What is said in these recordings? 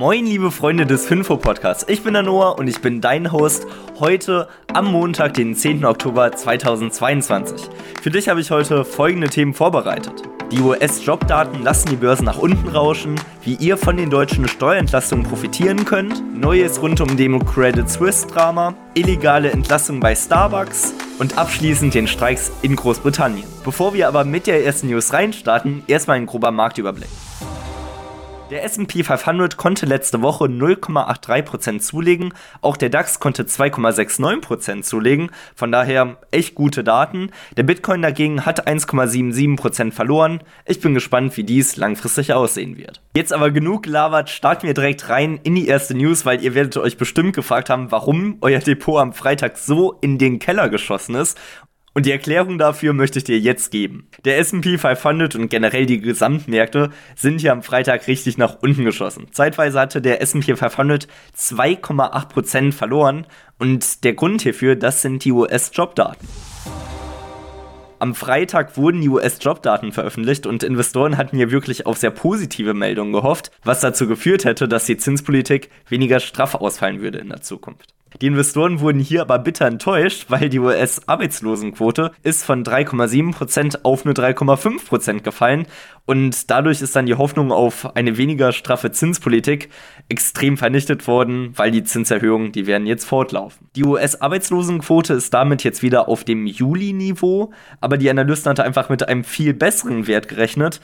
Moin, liebe Freunde des Finfo Podcasts. Ich bin der Noah und ich bin dein Host heute am Montag, den 10. Oktober 2022. Für dich habe ich heute folgende Themen vorbereitet. Die US-Jobdaten lassen die Börsen nach unten rauschen, wie ihr von den deutschen Steuerentlastungen profitieren könnt, Neues rund um dem Credit Suisse Drama, illegale Entlassungen bei Starbucks und abschließend den Streiks in Großbritannien. Bevor wir aber mit der ersten News reinstarten, erstmal ein grober Marktüberblick. Der SP 500 konnte letzte Woche 0,83% zulegen, auch der DAX konnte 2,69% zulegen, von daher echt gute Daten. Der Bitcoin dagegen hat 1,77% verloren. Ich bin gespannt, wie dies langfristig aussehen wird. Jetzt aber genug gelabert, starten wir direkt rein in die erste News, weil ihr werdet euch bestimmt gefragt haben, warum euer Depot am Freitag so in den Keller geschossen ist. Und die Erklärung dafür möchte ich dir jetzt geben. Der S&P 500 und generell die Gesamtmärkte sind hier am Freitag richtig nach unten geschossen. Zeitweise hatte der S&P 500 2,8% verloren und der Grund hierfür, das sind die US-Jobdaten. Am Freitag wurden die US-Jobdaten veröffentlicht und Investoren hatten hier wirklich auf sehr positive Meldungen gehofft, was dazu geführt hätte, dass die Zinspolitik weniger straff ausfallen würde in der Zukunft. Die Investoren wurden hier aber bitter enttäuscht, weil die US-Arbeitslosenquote ist von 3,7% auf nur 3,5% gefallen und dadurch ist dann die Hoffnung auf eine weniger straffe Zinspolitik extrem vernichtet worden, weil die Zinserhöhungen, die werden jetzt fortlaufen. Die US-Arbeitslosenquote ist damit jetzt wieder auf dem Juli-Niveau, aber die Analysten hatten einfach mit einem viel besseren Wert gerechnet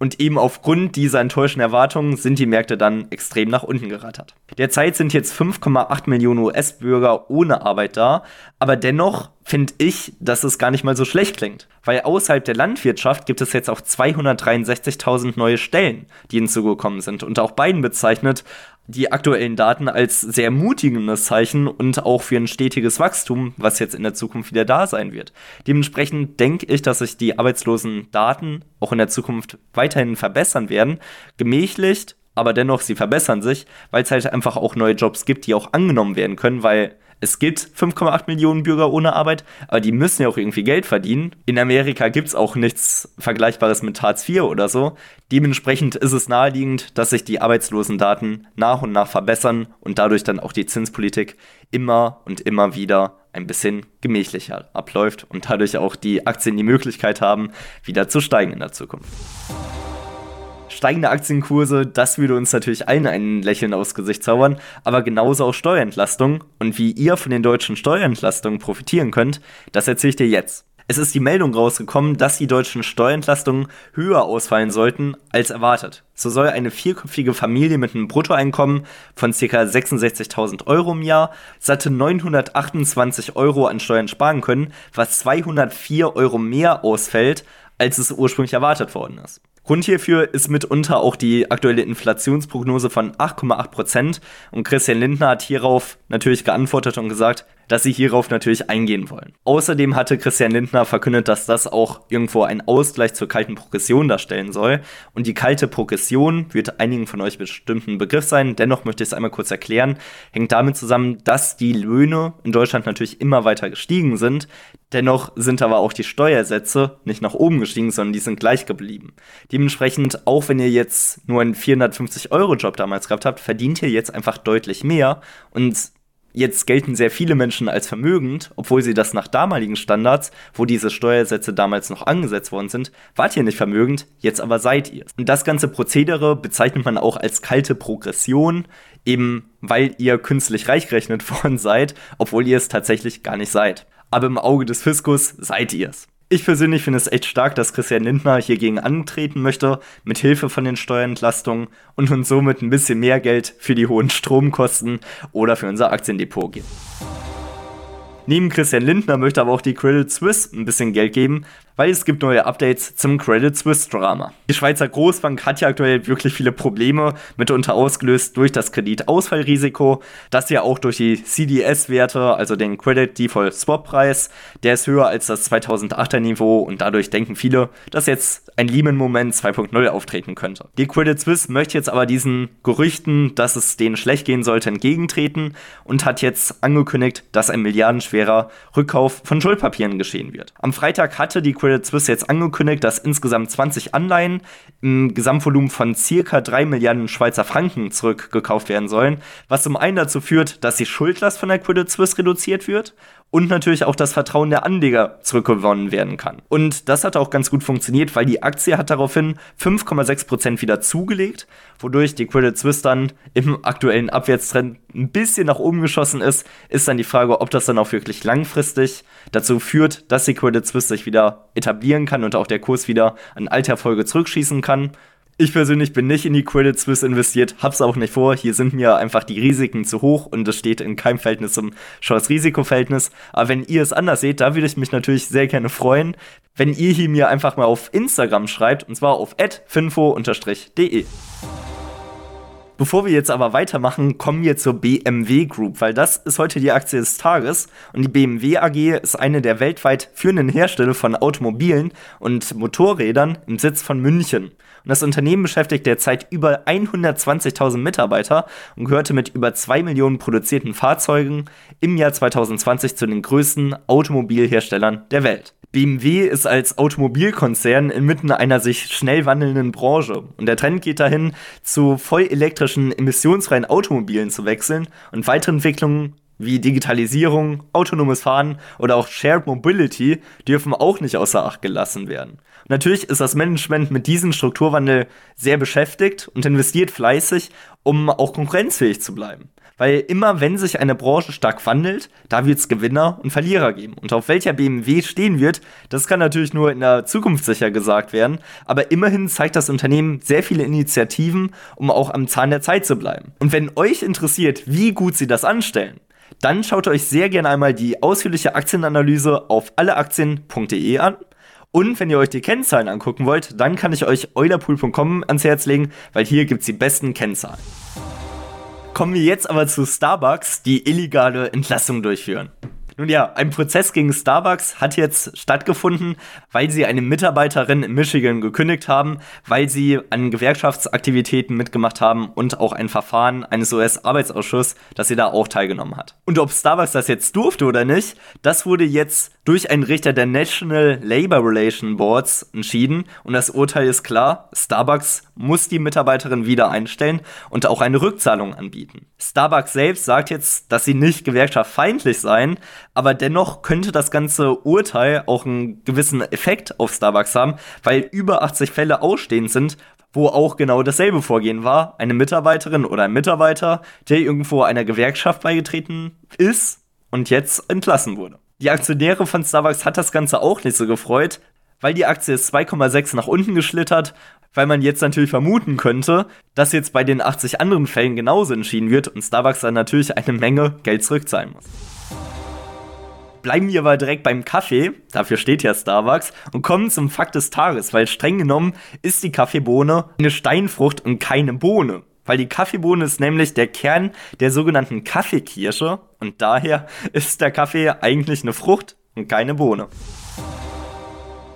und eben aufgrund dieser enttäuschenden Erwartungen sind die Märkte dann extrem nach unten gerattert. Derzeit sind jetzt 5,8 Millionen US-Bürger ohne Arbeit da, aber dennoch finde ich, dass es gar nicht mal so schlecht klingt. Weil außerhalb der Landwirtschaft gibt es jetzt auch 263.000 neue Stellen, die hinzugekommen sind. Und auch Biden bezeichnet die aktuellen Daten als sehr ermutigendes Zeichen und auch für ein stetiges Wachstum, was jetzt in der Zukunft wieder da sein wird. Dementsprechend denke ich, dass sich die Arbeitslosendaten auch in der Zukunft weiterhin verbessern werden. Gemächlicht, aber dennoch, sie verbessern sich, weil es halt einfach auch neue Jobs gibt, die auch angenommen werden können, weil es gibt 5,8 Millionen Bürger ohne Arbeit, aber die müssen ja auch irgendwie Geld verdienen. In Amerika gibt es auch nichts Vergleichbares mit Hartz IV oder so. Dementsprechend ist es naheliegend, dass sich die Arbeitslosendaten nach und nach verbessern und dadurch dann auch die Zinspolitik immer und immer wieder ein bisschen gemächlicher abläuft und dadurch auch die Aktien die Möglichkeit haben, wieder zu steigen in der Zukunft steigende Aktienkurse, das würde uns natürlich allen ein Lächeln aufs Gesicht zaubern, aber genauso auch Steuerentlastung. Und wie ihr von den deutschen Steuerentlastungen profitieren könnt, das erzähle ich dir jetzt. Es ist die Meldung rausgekommen, dass die deutschen Steuerentlastungen höher ausfallen sollten als erwartet. So soll eine vierköpfige Familie mit einem Bruttoeinkommen von ca. 66.000 Euro im Jahr satte 928 Euro an Steuern sparen können, was 204 Euro mehr ausfällt, als es ursprünglich erwartet worden ist. Grund hierfür ist mitunter auch die aktuelle Inflationsprognose von 8,8 Prozent. Und Christian Lindner hat hierauf natürlich geantwortet und gesagt, dass sie hierauf natürlich eingehen wollen. Außerdem hatte Christian Lindner verkündet, dass das auch irgendwo ein Ausgleich zur kalten Progression darstellen soll. Und die kalte Progression wird einigen von euch bestimmt ein Begriff sein. Dennoch möchte ich es einmal kurz erklären. Hängt damit zusammen, dass die Löhne in Deutschland natürlich immer weiter gestiegen sind. Dennoch sind aber auch die Steuersätze nicht nach oben gestiegen, sondern die sind gleich geblieben. Dementsprechend, auch wenn ihr jetzt nur einen 450-Euro-Job damals gehabt habt, verdient ihr jetzt einfach deutlich mehr. Und Jetzt gelten sehr viele Menschen als vermögend, obwohl sie das nach damaligen Standards, wo diese Steuersätze damals noch angesetzt worden sind, wart ihr nicht vermögend, jetzt aber seid ihr. Und das ganze Prozedere bezeichnet man auch als kalte Progression, eben weil ihr künstlich reich gerechnet worden seid, obwohl ihr es tatsächlich gar nicht seid. Aber im Auge des Fiskus seid ihr es. Ich persönlich finde es echt stark, dass Christian Lindner hier gegen antreten möchte, mit Hilfe von den Steuerentlastungen und uns somit ein bisschen mehr Geld für die hohen Stromkosten oder für unser Aktiendepot gibt. Neben Christian Lindner möchte aber auch die Credit Suisse ein bisschen Geld geben, weil es gibt neue Updates zum Credit Suisse Drama. Die Schweizer Großbank hat ja aktuell wirklich viele Probleme, mitunter ausgelöst durch das Kreditausfallrisiko, das ja auch durch die CDS-Werte, also den Credit Default Swap Preis, der ist höher als das 2008er Niveau und dadurch denken viele, dass jetzt ein Lehman-Moment 2.0 auftreten könnte. Die Credit Suisse möchte jetzt aber diesen Gerüchten, dass es denen schlecht gehen sollte, entgegentreten und hat jetzt angekündigt, dass ein milliardenschwerer Rückkauf von Schuldpapieren geschehen wird. Am Freitag hatte die Credit Credit Suisse jetzt angekündigt, dass insgesamt 20 Anleihen im Gesamtvolumen von circa 3 Milliarden Schweizer Franken zurückgekauft werden sollen, was zum einen dazu führt, dass die Schuldlast von der Credit Suisse reduziert wird und natürlich auch das Vertrauen der Anleger zurückgewonnen werden kann. Und das hat auch ganz gut funktioniert, weil die Aktie hat daraufhin 5,6% wieder zugelegt, wodurch die Credit Suisse dann im aktuellen Abwärtstrend ein bisschen nach oben geschossen ist. Ist dann die Frage, ob das dann auch wirklich langfristig dazu führt, dass die Credit Suisse sich wieder etablieren kann und auch der Kurs wieder an alte Erfolge zurückschießen kann. Ich persönlich bin nicht in die Credit Suisse investiert, hab's auch nicht vor. Hier sind mir einfach die Risiken zu hoch und das steht in keinem Verhältnis zum Chance-Risiko-Verhältnis. Aber wenn ihr es anders seht, da würde ich mich natürlich sehr gerne freuen, wenn ihr hier mir einfach mal auf Instagram schreibt und zwar auf finfo-de. Bevor wir jetzt aber weitermachen, kommen wir zur BMW Group, weil das ist heute die Aktie des Tages und die BMW AG ist eine der weltweit führenden Hersteller von Automobilen und Motorrädern im Sitz von München. Und das Unternehmen beschäftigt derzeit über 120.000 Mitarbeiter und gehörte mit über 2 Millionen produzierten Fahrzeugen im Jahr 2020 zu den größten Automobilherstellern der Welt. BMW ist als Automobilkonzern inmitten einer sich schnell wandelnden Branche und der Trend geht dahin, zu voll elektrischen, emissionsfreien Automobilen zu wechseln und weitere Entwicklungen wie Digitalisierung, autonomes Fahren oder auch Shared Mobility dürfen auch nicht außer Acht gelassen werden. Natürlich ist das Management mit diesem Strukturwandel sehr beschäftigt und investiert fleißig, um auch konkurrenzfähig zu bleiben. Weil immer wenn sich eine Branche stark wandelt, da wird es Gewinner und Verlierer geben. Und auf welcher BMW stehen wird, das kann natürlich nur in der Zukunft sicher gesagt werden. Aber immerhin zeigt das Unternehmen sehr viele Initiativen, um auch am Zahn der Zeit zu bleiben. Und wenn euch interessiert, wie gut sie das anstellen, dann schaut euch sehr gerne einmal die ausführliche Aktienanalyse auf alleaktien.de an. Und wenn ihr euch die Kennzahlen angucken wollt, dann kann ich euch eulerpool.com ans Herz legen, weil hier gibt es die besten Kennzahlen. Kommen wir jetzt aber zu Starbucks, die illegale Entlassung durchführen. Nun ja, ein Prozess gegen Starbucks hat jetzt stattgefunden, weil sie eine Mitarbeiterin in Michigan gekündigt haben, weil sie an Gewerkschaftsaktivitäten mitgemacht haben und auch ein Verfahren eines US-Arbeitsausschusses, dass sie da auch teilgenommen hat. Und ob Starbucks das jetzt durfte oder nicht, das wurde jetzt durch einen Richter der National Labor Relation Boards entschieden und das Urteil ist klar, Starbucks muss die Mitarbeiterin wieder einstellen und auch eine Rückzahlung anbieten. Starbucks selbst sagt jetzt, dass sie nicht gewerkschaftsfeindlich seien, aber dennoch könnte das ganze Urteil auch einen gewissen Effekt auf Starbucks haben, weil über 80 Fälle ausstehend sind, wo auch genau dasselbe Vorgehen war. Eine Mitarbeiterin oder ein Mitarbeiter, der irgendwo einer Gewerkschaft beigetreten ist und jetzt entlassen wurde. Die Aktionäre von Starbucks hat das Ganze auch nicht so gefreut, weil die Aktie ist 2,6 nach unten geschlittert, weil man jetzt natürlich vermuten könnte, dass jetzt bei den 80 anderen Fällen genauso entschieden wird und Starbucks dann natürlich eine Menge Geld zurückzahlen muss. Bleiben wir aber direkt beim Kaffee, dafür steht ja Starbucks, und kommen zum Fakt des Tages, weil streng genommen ist die Kaffeebohne eine Steinfrucht und keine Bohne. Weil die Kaffeebohne ist nämlich der Kern der sogenannten Kaffeekirsche und daher ist der Kaffee eigentlich eine Frucht und keine Bohne.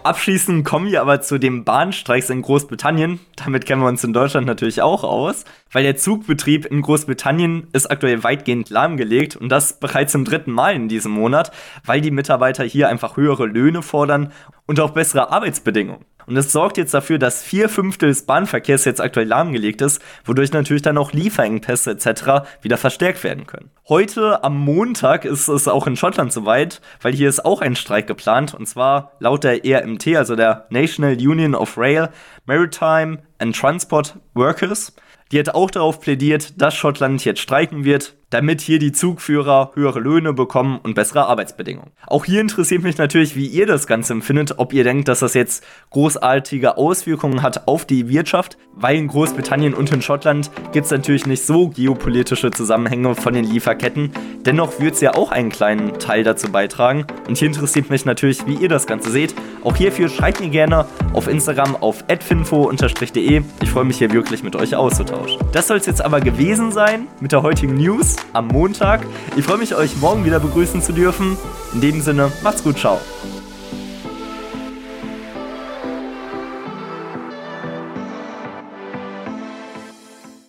Abschließend kommen wir aber zu den Bahnstreiks in Großbritannien. Damit kennen wir uns in Deutschland natürlich auch aus, weil der Zugbetrieb in Großbritannien ist aktuell weitgehend lahmgelegt und das bereits zum dritten Mal in diesem Monat, weil die Mitarbeiter hier einfach höhere Löhne fordern und auch bessere Arbeitsbedingungen. Und es sorgt jetzt dafür, dass vier Fünftel des Bahnverkehrs jetzt aktuell lahmgelegt ist, wodurch natürlich dann auch Lieferengpässe etc. wieder verstärkt werden können. Heute am Montag ist es auch in Schottland soweit, weil hier ist auch ein Streik geplant und zwar laut der ERMT, also der National Union of Rail, Maritime and Transport Workers. Die hat auch darauf plädiert, dass Schottland jetzt streiken wird, damit hier die Zugführer höhere Löhne bekommen und bessere Arbeitsbedingungen. Auch hier interessiert mich natürlich, wie ihr das Ganze empfindet, ob ihr denkt, dass das jetzt großartige Auswirkungen hat auf die Wirtschaft, weil in Großbritannien und in Schottland gibt es natürlich nicht so geopolitische Zusammenhänge von den Lieferketten. Dennoch wird es ja auch einen kleinen Teil dazu beitragen. Und hier interessiert mich natürlich, wie ihr das Ganze seht. Auch hierfür schreibt mir gerne auf Instagram auf adfinfo-de. Ich freue mich hier wirklich mit euch auszutauschen. Das soll es jetzt aber gewesen sein mit der heutigen News am Montag. Ich freue mich, euch morgen wieder begrüßen zu dürfen. In dem Sinne, macht's gut, ciao.